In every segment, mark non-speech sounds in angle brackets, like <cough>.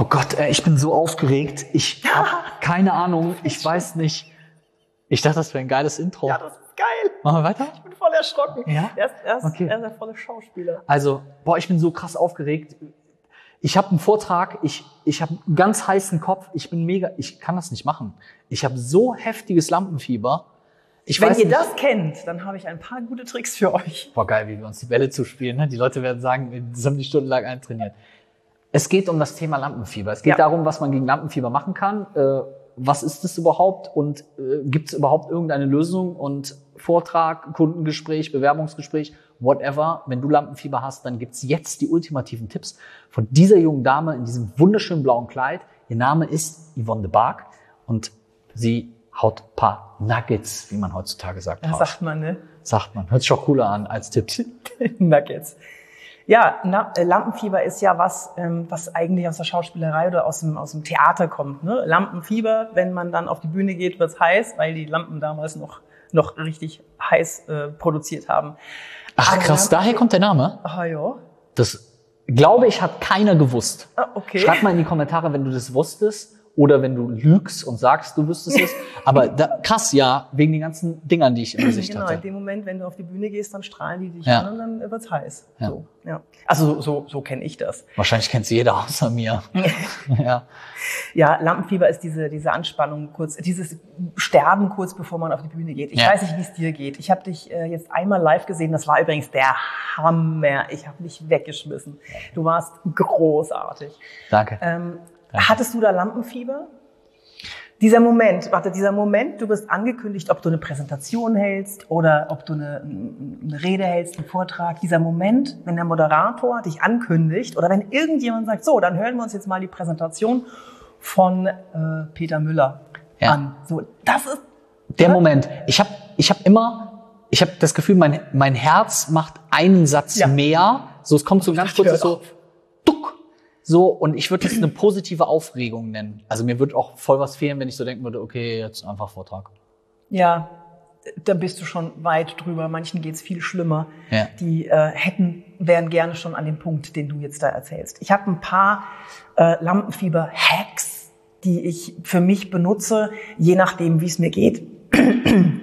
Oh Gott, ey, ich bin so aufgeregt. Ich <laughs> hab keine Ahnung. Ich weiß nicht. Ich dachte, das wäre ein geiles Intro. Ja, das ist geil. Machen wir weiter? Ich bin voll erschrocken. Ja? Er ist, er ist, Okay. er ist der volle Schauspieler. Also, boah, ich bin so krass aufgeregt. Ich habe einen Vortrag, ich, ich habe einen ganz heißen Kopf, ich bin mega, ich kann das nicht machen. Ich habe so heftiges Lampenfieber. Ich Wenn ihr nicht, das kennt, dann habe ich ein paar gute Tricks für euch. Boah, geil, wie wir uns die Bälle zuspielen. Ne? Die Leute werden sagen, das haben die stundenlang eintrainiert. Es geht um das Thema Lampenfieber. Es geht Ja. darum, was man gegen Lampenfieber machen kann. Äh, was ist es überhaupt und äh, gibt es überhaupt irgendeine Lösung? Und Vortrag, Kundengespräch, Bewerbungsgespräch, whatever. Wenn du Lampenfieber hast, dann gibt's jetzt die ultimativen Tipps von dieser jungen Dame in diesem wunderschönen blauen Kleid. Ihr Name ist Yvonne de Barg und sie haut ein paar Nuggets, wie man heutzutage sagt, raus. sagt man, ne? Sagt man. Hört sich auch cooler an als Tipp. <laughs> Nuggets. Ja, Na, äh, Lampenfieber ist ja was, ähm, was eigentlich aus der Schauspielerei oder aus dem, aus dem Theater kommt. Ne? Lampenfieber, wenn man dann auf die Bühne geht, wird's heiß, weil die Lampen damals noch, noch richtig heiß äh, produziert haben. Ach Aber krass, daher kommt der Name? Ah ja. Das glaube ich, hat keiner gewusst. Ah, okay. Schreib mal in die Kommentare, wenn du das wusstest oder wenn du lügst und sagst, du wüsstest es. <laughs> Aber da, krass, ja, wegen den ganzen Dingern, die ich im Gesicht Genau, in hatte. dem Moment, wenn du auf die Bühne gehst, dann strahlen die dich Ja. an und dann wird's heiß. Ja. So, ja. Also so, so, so kenne ich das. Wahrscheinlich kennt jeder außer mir. <laughs> ja. Ja, Lampenfieber ist diese, diese Anspannung kurz, dieses Sterben kurz bevor man auf die Bühne geht. Ich Ja. weiß nicht, wie es dir geht. Ich habe dich äh, jetzt einmal live gesehen. Das war übrigens der Hammer. Ich habe dich weggeschmissen. Du warst großartig. Danke. Ähm, Danke. hattest du da Lampenfieber? Dieser Moment, warte, dieser Moment, du wirst angekündigt, ob du eine Präsentation hältst oder ob du eine, eine Rede hältst, einen Vortrag. Dieser Moment, wenn der Moderator dich ankündigt oder wenn irgendjemand sagt, so, dann hören wir uns jetzt mal die Präsentation von äh, Peter Müller Ja. an. So, das ist Der Moment. Ich habe ich hab immer, ich habe das Gefühl, mein, mein Herz macht einen Satz Ja. mehr. So, es kommt so ganz kurz so, auf. So, und ich würde das eine positive Aufregung nennen. Also mir würde auch voll was fehlen, wenn ich so denken würde, okay, jetzt einfach Vortrag. Ja, da bist du schon weit drüber. Manchen geht's viel schlimmer. Ja. Die äh, hätten, wären gerne schon an dem Punkt, den du jetzt da erzählst. Ich habe ein paar äh, Lampenfieber-Hacks, die ich für mich benutze, je nachdem, wie es mir geht. <clears throat>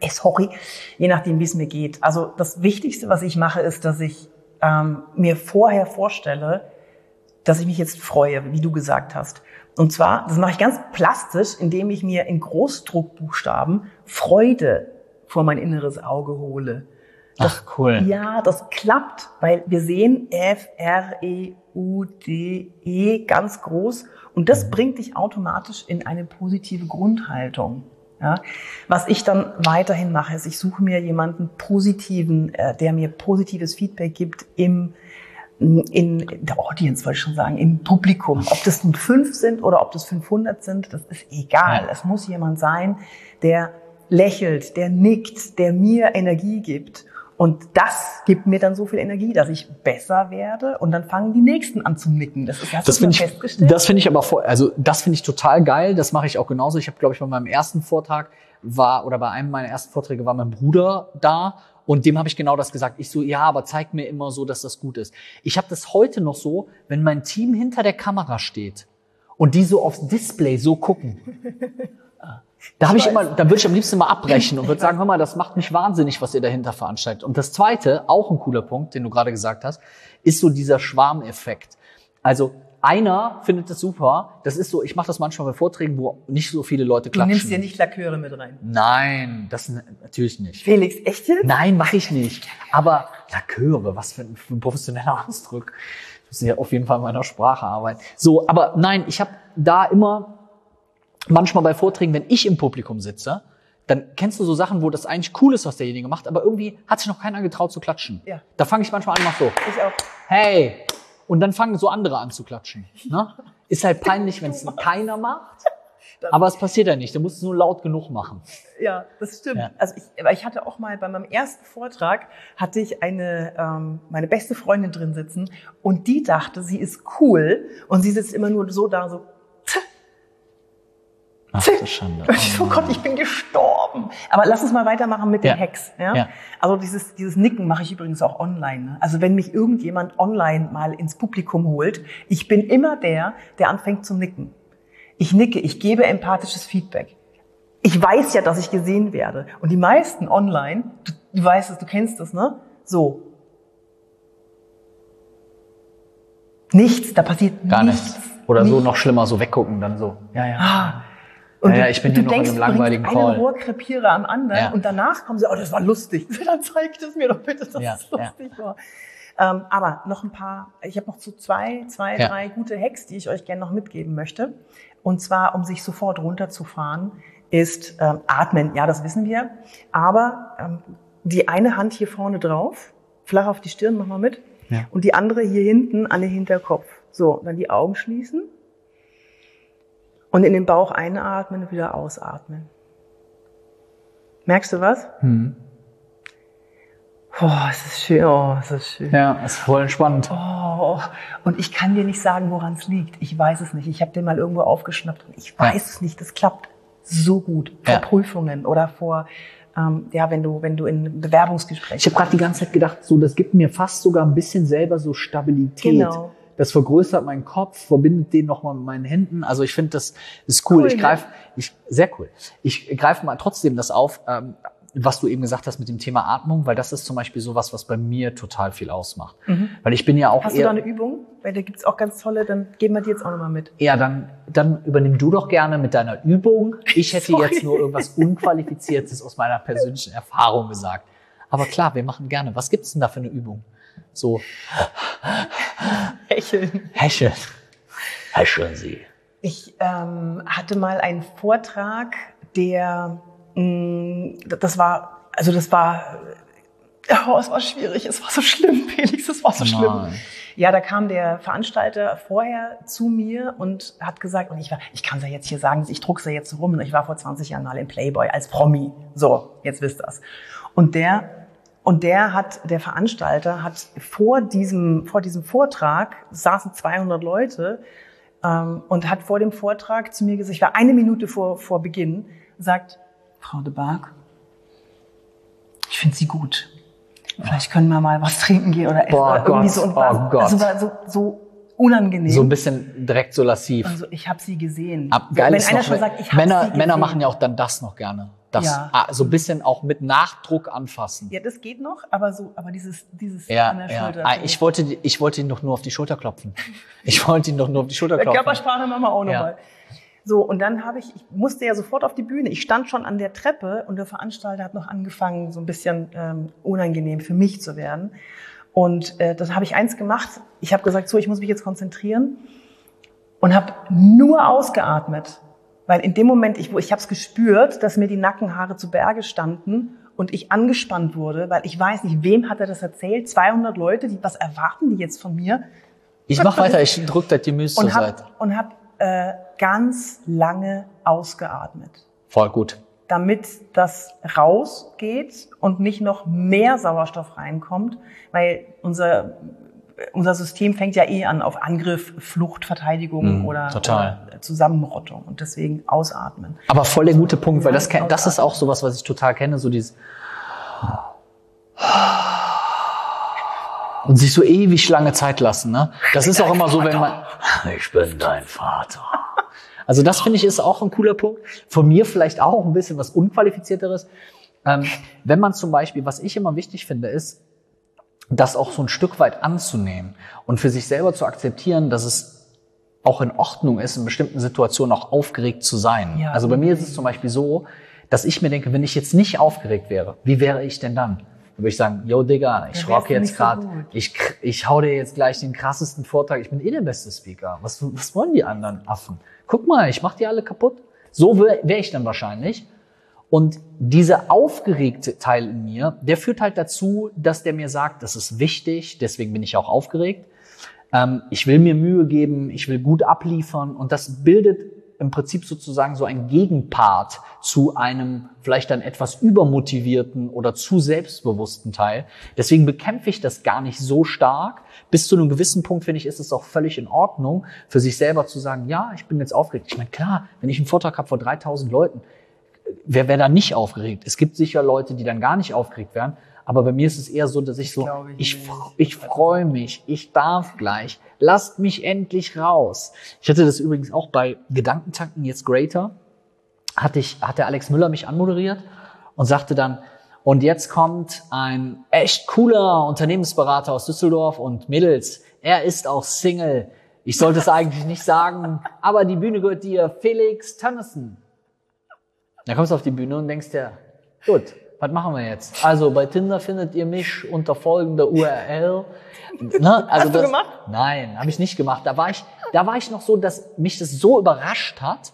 Eh, Sorry, je nachdem, wie es mir geht. Also das Wichtigste, was ich mache, ist, dass ich ähm, mir vorher vorstelle, dass ich mich jetzt freue, wie du gesagt hast. Und zwar, das mache ich ganz plastisch, indem ich mir in Großdruckbuchstaben Freude vor mein inneres Auge hole. Ach, cool. Ja, das klappt, weil wir sehen F, R, E, U, D, E ganz groß und das bringt dich automatisch in eine positive Grundhaltung. Ja, was ich dann weiterhin mache, ist, ich suche mir jemanden positiven, äh, der mir positives Feedback gibt im in der Audience wollte ich schon sagen, im Publikum. Ob das nun fünf sind oder ob das 500 sind, das ist egal. Ja. Es muss jemand sein, der lächelt, der nickt, der mir Energie gibt. Und das gibt mir dann so viel Energie, dass ich besser werde und dann fangen die Nächsten an zu nicken. Das ist Das finde ich, festgestellt. das finde ich aber voll, also das finde ich total geil. Das mache ich auch genauso. Ich habe, glaube ich, bei meinem ersten Vortrag war oder bei einem meiner ersten Vorträge war mein Bruder da und dem habe ich genau das gesagt. Ich so, ja, aber zeig mir immer so, dass das gut ist. Ich habe das heute noch so, wenn mein Team hinter der Kamera steht und die so aufs Display so gucken. Da habe ich immer, da würde ich am liebsten mal abbrechen und würde <laughs> sagen, hör mal, das macht mich wahnsinnig, was ihr dahinter veranstaltet. Und das zweite, auch ein cooler Punkt, den du gerade gesagt hast, ist so dieser Schwarmeffekt. Also einer findet das super. Das ist so, ich mache das manchmal bei Vorträgen, wo nicht so viele Leute du klatschen. nimmst dir nicht Laköre mit rein. Nein, das natürlich nicht. Felix, echt jetzt? Nein, mache ich nicht. Aber Laköre, was für ein, für ein professioneller <laughs> Ausdruck. Ich muss ja auf jeden Fall in meiner Sprache arbeiten. So, aber nein, ich habe da immer manchmal bei Vorträgen, wenn ich im Publikum sitze, dann kennst du so Sachen, wo das eigentlich cool ist, was derjenige macht, aber irgendwie hat sich noch keiner getraut zu klatschen. Ja. Da fange ich manchmal an, mach so, Ich auch. hey, und dann fangen so andere an zu klatschen. Ne? Ist halt peinlich, wenn es <laughs> keiner macht, aber es passiert ja nicht. Du musst es nur laut genug machen. Ja, das stimmt. Ja. Also ich, aber ich hatte auch mal bei meinem ersten Vortrag hatte ich eine ähm, meine beste Freundin drin sitzen und die dachte, sie ist cool und sie sitzt immer nur so da so. Ach, du Schande. Oh, Gott, ich bin gestorben. Aber lass uns mal weitermachen mit den Ja. Hacks. Ja? Ja. Also dieses, dieses Nicken mache ich übrigens auch online. Ne? Also wenn mich irgendjemand online mal ins Publikum holt, ich bin immer der, der anfängt zu nicken. Ich nicke, ich gebe empathisches Feedback. Ich weiß ja, dass ich gesehen werde. Und die meisten online, du, du weißt es, du kennst es, ne? So. Nichts, da passiert Gar nichts. nichts. Oder so noch schlimmer, so weggucken, dann so. Ja, ja. Ah. Und Ja, ja, du- ich bin hier noch in denkst, einem du bringst langweiligen einen Call. Rohrkrepierer am anderen Ja. und danach kommen sie, oh, das war lustig. <laughs> Dann zeigt es mir doch bitte, dass Ja, es lustig war. Ähm, aber noch ein paar, ich habe noch so zwei, zwei, Ja. drei gute Hacks, die ich euch gerne noch mitgeben möchte. Und zwar, um sich sofort runterzufahren, ist ähm, Atmen. Ja, das wissen wir. Aber ähm, die eine Hand hier vorne drauf, flach auf die Stirn, mach mal mit. Ja. Und die andere hier hinten an den Hinterkopf. So, dann die Augen schließen. Und in den Bauch einatmen und wieder ausatmen. Merkst du was? Hm. Oh, es ist schön. Oh, es ist schön. Ja, ist voll entspannt. Oh, und ich kann dir nicht sagen, woran es liegt. Ich weiß es nicht. Ich habe den mal irgendwo aufgeschnappt und ich weiß Ja. es nicht. Das klappt so gut vor Ja. Prüfungen oder vor, ähm, ja, wenn du, wenn du in Bewerbungsgesprächen. Ich habe gerade die ganze Zeit gedacht, so das gibt mir fast sogar ein bisschen selber so Stabilität. Genau. Das vergrößert meinen Kopf, verbindet den nochmal mit meinen Händen. Also ich finde, das ist cool. Cool, ich greife, ich sehr cool. Ich greife mal trotzdem das auf, ähm, was du eben gesagt hast mit dem Thema Atmung, weil das ist zum Beispiel sowas, was bei mir total viel ausmacht. Weil ich bin ja auch Mhm. Hast du eher, da eine Übung? Weil da gibt's auch ganz tolle, dann geben wir die jetzt auch nochmal mit. Ja, dann, dann übernimm du doch gerne mit deiner Übung. <laughs> Ich hätte Sorry. jetzt nur irgendwas Unqualifiziertes aus meiner persönlichen Erfahrung gesagt. Aber klar, wir machen gerne. Was gibt's denn da für eine Übung? So, Hecheln. häscheln. Häscheln Sie. Ich ähm, hatte mal einen Vortrag, der, mh, das war, also das war, <laughs> oh, es war schwierig, es war so schlimm, <laughs> Felix, es war so schlimm. Nein. Ja, da kam der Veranstalter vorher zu mir und hat gesagt, und ich war, ich kann es ja jetzt hier sagen, ich druck's ja jetzt rum, ich war vor 20 Jahren mal im Playboy als Promi. So, jetzt wisst ihr's. Und der, und der hat, der Veranstalter hat vor diesem, vor diesem Vortrag, saßen 200 Leute, ähm, und hat vor dem Vortrag zu mir gesagt, ich war eine Minute vor, vor Beginn, sagt, Frau de Barg, ich finde Sie gut. Vielleicht können wir mal was trinken gehen oder essen Boah, oder irgendwie Gott, so. Und oh Gott. Also war so, so unangenehm. So ein bisschen direkt so lassiv. also ich habe sie gesehen. Ab, geil wenn ist einer noch, schon sagt, ich Männer, sie gesehen. Männer machen ja auch dann das noch gerne. Das, Ja. so ein bisschen auch mit Nachdruck anfassen. Ja, das geht noch, aber so, aber dieses, dieses Ja, an der ja. Schulter. Ah, ich wollte, ich wollte ihn doch nur auf die Schulter klopfen. <laughs> Ich wollte ihn doch nur auf die Schulter klopfen. Körpersprache machen wir auch Ja. nochmal. So, und dann habe ich, ich musste ja sofort auf die Bühne. Ich stand schon an der Treppe und der Veranstalter hat noch angefangen, so ein bisschen ähm, unangenehm für mich zu werden. Und äh, das habe ich eins gemacht. Ich habe gesagt, so, ich muss mich jetzt konzentrieren und habe nur ausgeatmet. Weil in dem Moment, ich, wo ich habe es gespürt, dass mir die Nackenhaare zu Berge standen und ich angespannt wurde, weil ich weiß nicht, wem hat er das erzählt? 200 Leute, die, was erwarten die jetzt von mir? Ich mach weiter, ich drück, dass die Müs zur und Seite. habe und hab, äh, ganz lange ausgeatmet, Voll gut. damit das rausgeht und nicht noch mehr Sauerstoff reinkommt, weil unser unser System fängt ja eh an auf Angriff, Flucht, Verteidigung Mhm, oder, total. oder Zusammenrottung und deswegen ausatmen. Aber voll der gute Punkt, weil das, das ist auch sowas, was ich total kenne, so dieses und sich so ewig lange Zeit lassen, ne? Das ist auch immer so, wenn man ich bin dein Vater. <laughs> Also das finde ich ist auch ein cooler Punkt. Von mir vielleicht auch ein bisschen was unqualifizierteres. Ähm, wenn man zum Beispiel, was ich immer wichtig finde, ist, das auch so ein Stück weit anzunehmen und für sich selber zu akzeptieren, dass es auch in Ordnung ist, in bestimmten Situationen auch aufgeregt zu sein. Ja. Also bei mir ist es zum Beispiel so, dass ich mir denke, wenn ich jetzt nicht aufgeregt wäre, wie wäre ich denn dann? Dann würde ich sagen, yo Digga, ich rock jetzt so gerade, gut. ich, ich hau dir jetzt gleich den krassesten Vortrag, ich bin eh der beste Speaker. Was, was wollen die anderen Affen? Guck mal, ich mach die alle kaputt. So wäre wär ich dann wahrscheinlich. Und dieser aufgeregte Teil in mir, der führt halt dazu, dass der mir sagt, das ist wichtig, deswegen bin ich auch aufgeregt. Ähm, ich will mir Mühe geben, ich will gut abliefern und das bildet im Prinzip sozusagen so ein Gegenpart zu einem vielleicht dann etwas übermotivierten oder zu selbstbewussten Teil. Deswegen bekämpfe ich das gar nicht so stark. Bis zu einem gewissen Punkt finde ich, ist es auch völlig in Ordnung, für sich selber zu sagen, ja, ich bin jetzt aufgeregt. Ich meine, klar, wenn ich einen Vortrag habe vor 3000 Leuten, wer wäre da nicht aufgeregt? Es gibt sicher Leute, die dann gar nicht aufgeregt werden. Aber bei mir ist es eher so, dass ich so, ich, ich, ich freue mich, ich darf gleich, lasst mich endlich raus. Ich hatte das übrigens auch bei Gedankentanken jetzt Greater, hatte ich, hat der Alex Müller mich anmoderiert und sagte dann, und jetzt kommt ein echt cooler Unternehmensberater aus Düsseldorf und Mädels, er ist auch Single. Ich sollte es <laughs> eigentlich nicht sagen, aber die Bühne gehört dir, Felix Tönnissen. Da kommst du auf die Bühne und denkst dir, gut, was machen wir jetzt? Also bei Tinder findet ihr mich unter folgender URL. <laughs> Ne? Also Hast du gemacht? Nein, habe ich nicht gemacht. Da war ich, da war ich noch so, dass mich das so überrascht hat,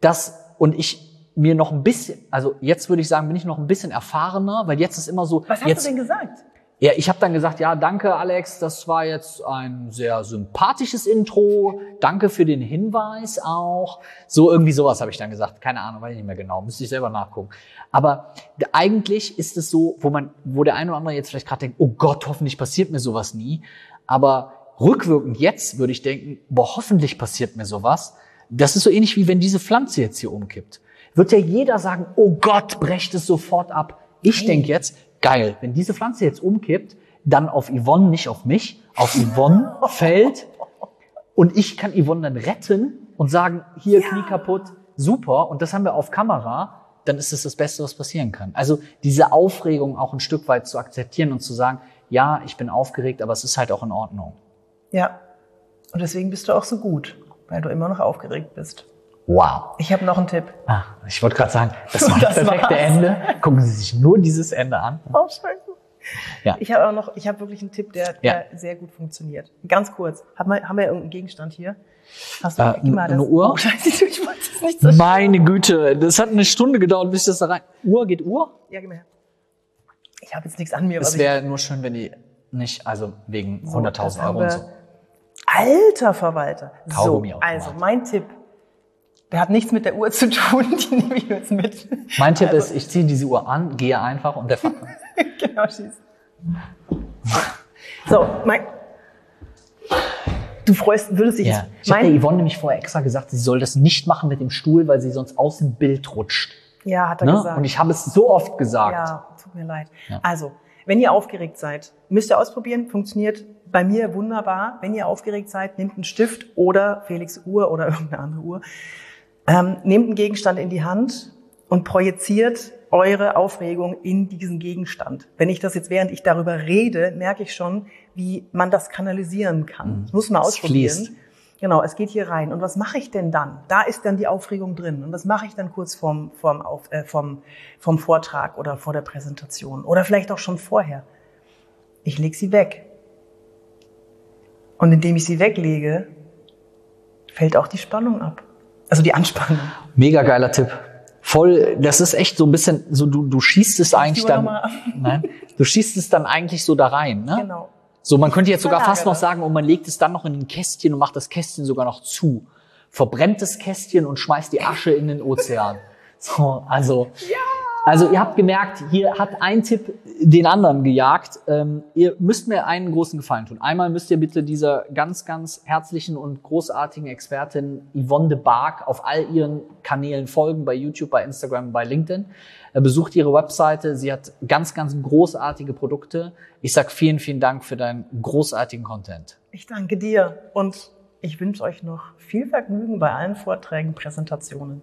dass und ich mir noch ein bisschen, also jetzt würde ich sagen, bin ich noch ein bisschen erfahrener, weil jetzt ist immer so. Was hast jetzt, du denn gesagt? Ja, ich habe dann gesagt, ja, danke Alex, das war jetzt ein sehr sympathisches Intro. Danke für den Hinweis auch. So irgendwie sowas habe ich dann gesagt. Keine Ahnung, weiß ich nicht mehr genau, müsste ich selber nachgucken. Aber eigentlich ist es so, wo man, wo der eine oder andere jetzt vielleicht gerade denkt, oh Gott, hoffentlich passiert mir sowas nie. Aber rückwirkend jetzt würde ich denken, boah, hoffentlich passiert mir sowas. Das ist so ähnlich wie wenn diese Pflanze jetzt hier umkippt. Wird ja jeder sagen, oh Gott, brecht es sofort ab. Ich denke jetzt, geil, wenn diese Pflanze jetzt umkippt, dann auf Yvonne, nicht auf mich, auf Yvonne <laughs> fällt und ich kann Yvonne dann retten und sagen, hier ja. Knie kaputt, super und das haben wir auf Kamera, dann ist es das Beste, was passieren kann. Also diese Aufregung auch ein Stück weit zu akzeptieren und zu sagen, ja, ich bin aufgeregt, aber es ist halt auch in Ordnung. Ja, und deswegen bist du auch so gut, weil du immer noch aufgeregt bist. Wow. Ich habe noch einen Tipp. Ah, ich wollte gerade sagen, das <laughs> war das, das perfekte war's. Ende. Gucken Sie sich nur dieses Ende an. Oh, scheiße. Ja. Ich habe auch noch, ich habe wirklich einen Tipp, der, der ja. sehr gut funktioniert. Ganz kurz. Haben wir, haben wir irgendeinen Gegenstand hier? Hast du äh, gib mal das? eine Uhr? Oh, scheiße, ich wollte es nicht so Meine Güte, das hat eine Stunde gedauert, bis ich das da rein. Uhr geht Uhr? Ja, gib mir her. Ich habe jetzt nichts an mir. Es wäre nur schön, wenn die nicht, also wegen so, 100.000 Euro und so. Alter Verwalter. So, also mein Tipp der hat nichts mit der Uhr zu tun, die nehme ich jetzt mit. Mein Tipp also. ist, ich ziehe diese Uhr an, gehe einfach und der fährt. <laughs> genau, schieß. So, mein, du freust, würdest dich ja. jetzt, Ich habe der Yvonne nämlich vorher extra gesagt, sie soll das nicht machen mit dem Stuhl, weil sie sonst aus dem Bild rutscht. Ja, hat er ne? gesagt. Und ich habe es so oft gesagt. Ja, tut mir leid. Ja. Also, wenn ihr aufgeregt seid, müsst ihr ausprobieren, funktioniert bei mir wunderbar. Wenn ihr aufgeregt seid, nehmt einen Stift oder Felix Uhr oder <laughs> irgendeine andere Uhr ähm, nehmt einen Gegenstand in die Hand und projiziert eure Aufregung in diesen Gegenstand. Wenn ich das jetzt, während ich darüber rede, merke ich schon, wie man das kanalisieren kann. Das muss man ausprobieren. Genau, es geht hier rein. Und was mache ich denn dann? Da ist dann die Aufregung drin. Und was mache ich dann kurz vorm, vorm, auf, äh, vom, vom Vortrag oder vor der Präsentation? Oder vielleicht auch schon vorher. Ich lege sie weg. Und indem ich sie weglege, fällt auch die Spannung ab. Also die Anspannung. Mega geiler Tipp. Voll, das ist echt so ein bisschen, so du, du schießt es eigentlich dann, <laughs> nein, du schießt es dann eigentlich so da rein, ne? Genau. So, man könnte jetzt sogar fast noch sagen, und man legt es dann noch in ein Kästchen und macht das Kästchen sogar noch zu. Verbrennt das Kästchen und schmeißt die Asche in den Ozean. So, also. Ja. Also ihr habt gemerkt, hier hat ein Tipp den anderen gejagt. Ähm, ihr müsst mir einen großen Gefallen tun. Einmal müsst ihr bitte dieser ganz, ganz herzlichen und großartigen Expertin Yvonne de Barg auf all ihren Kanälen folgen, bei YouTube, bei Instagram, bei LinkedIn. Äh, besucht ihre Webseite. Sie hat ganz, ganz großartige Produkte. Ich sag vielen, vielen Dank für deinen großartigen Content. Ich danke dir und ich wünsche euch noch viel Vergnügen bei allen Vorträgen, Präsentationen.